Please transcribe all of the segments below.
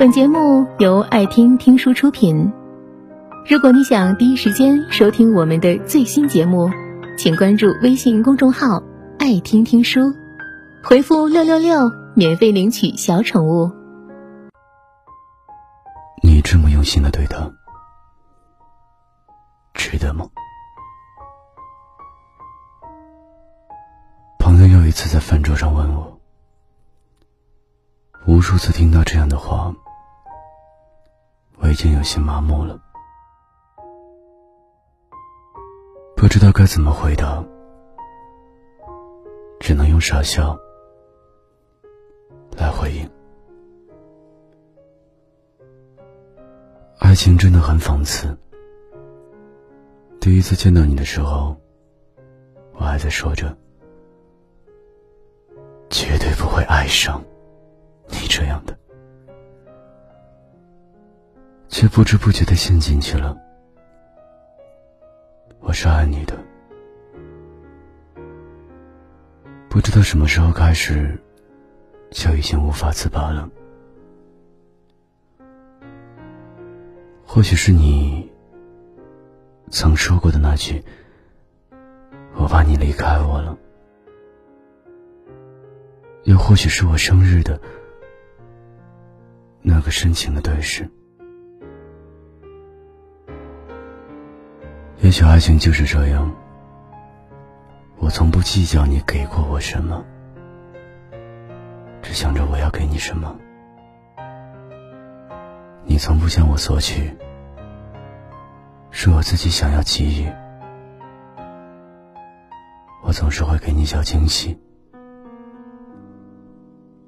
本节目由爱听听书出品。如果你想第一时间收听我们的最新节目，请关注微信公众号“爱听听书”，回复“六六六”免费领取小宠物。你这么用心的对他，值得吗？朋友又一次在饭桌上问我，无数次听到这样的话。已经有些麻木了，不知道该怎么回答，只能用傻笑来回应。爱情真的很讽刺。第一次见到你的时候，我还在说着，绝对不会爱上你这样的。却不知不觉的陷进去了。我是爱你的，不知道什么时候开始，就已经无法自拔了。或许是你曾说过的那句“我怕你离开我了”，又或许是我生日的那个深情的对视。也许爱情就是这样，我从不计较你给过我什么，只想着我要给你什么。你从不向我索取，是我自己想要给予。我总是会给你小惊喜，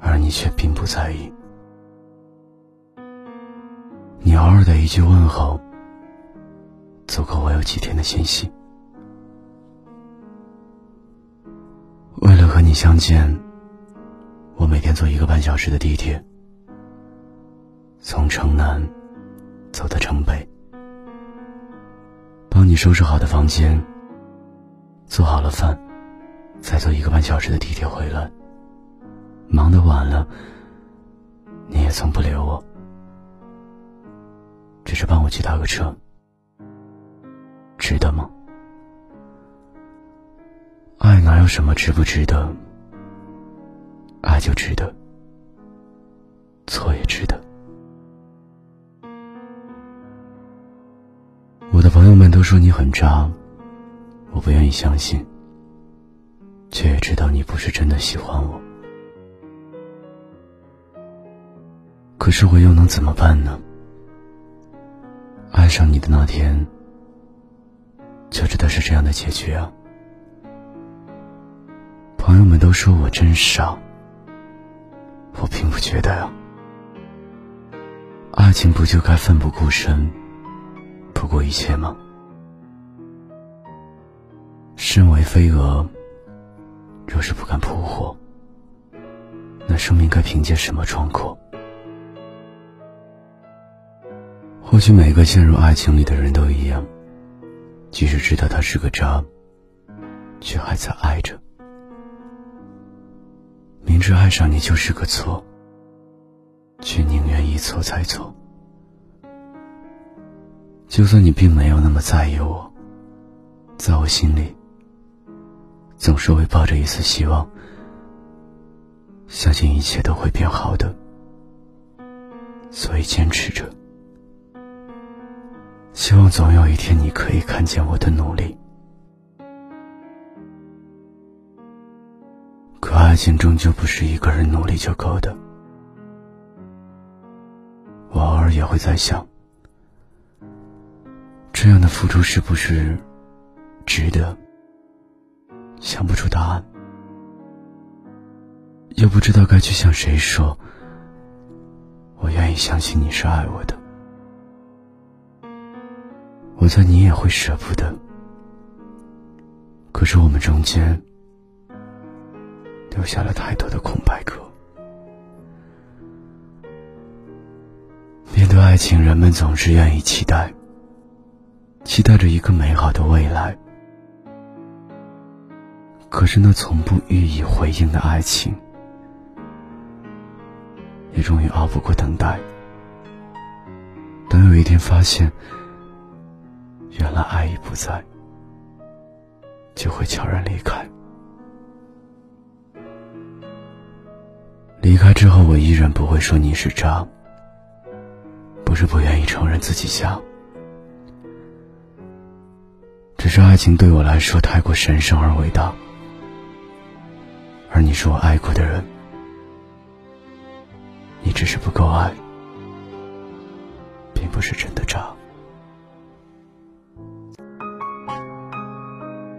而你却并不在意。你偶尔的一句问候。足够我有几天的信息。为了和你相见，我每天坐一个半小时的地铁，从城南走到城北，帮你收拾好的房间，做好了饭，再坐一个半小时的地铁回来。忙得晚了，你也从不留我，只是帮我去打个车。值得吗？爱哪有什么值不值得？爱就值得，错也值得。我的朋友们都说你很渣，我不愿意相信，却也知道你不是真的喜欢我。可是我又能怎么办呢？爱上你的那天。就知道是这样的结局啊！朋友们都说我真傻，我并不觉得呀。爱情不就该奋不顾身，不顾一切吗？身为飞蛾，若是不敢扑火，那生命该凭借什么壮阔？或许每个陷入爱情里的人都一样。即使知道他是个渣，却还在爱着。明知爱上你就是个错，却宁愿一错再错。就算你并没有那么在意我，在我心里，总是会抱着一丝希望，相信一切都会变好的，所以坚持着。希望总有一天你可以看见我的努力。可爱情终究不是一个人努力就够的。我偶尔也会在想，这样的付出是不是值得？想不出答案，又不知道该去向谁说。我愿意相信你是爱我的。我猜你也会舍不得，可是我们中间留下了太多的空白格。面对爱情，人们总是愿意期待，期待着一个美好的未来。可是那从不予以回应的爱情，也终于熬不过等待，等有一天发现，原来爱已不在，就会悄然离开。离开之后，我依然不会说你是渣，不是不愿意承认自己瞎，只是爱情对我来说太过神圣而伟大，而你是我爱过的人，你只是不够爱，并不是真的渣。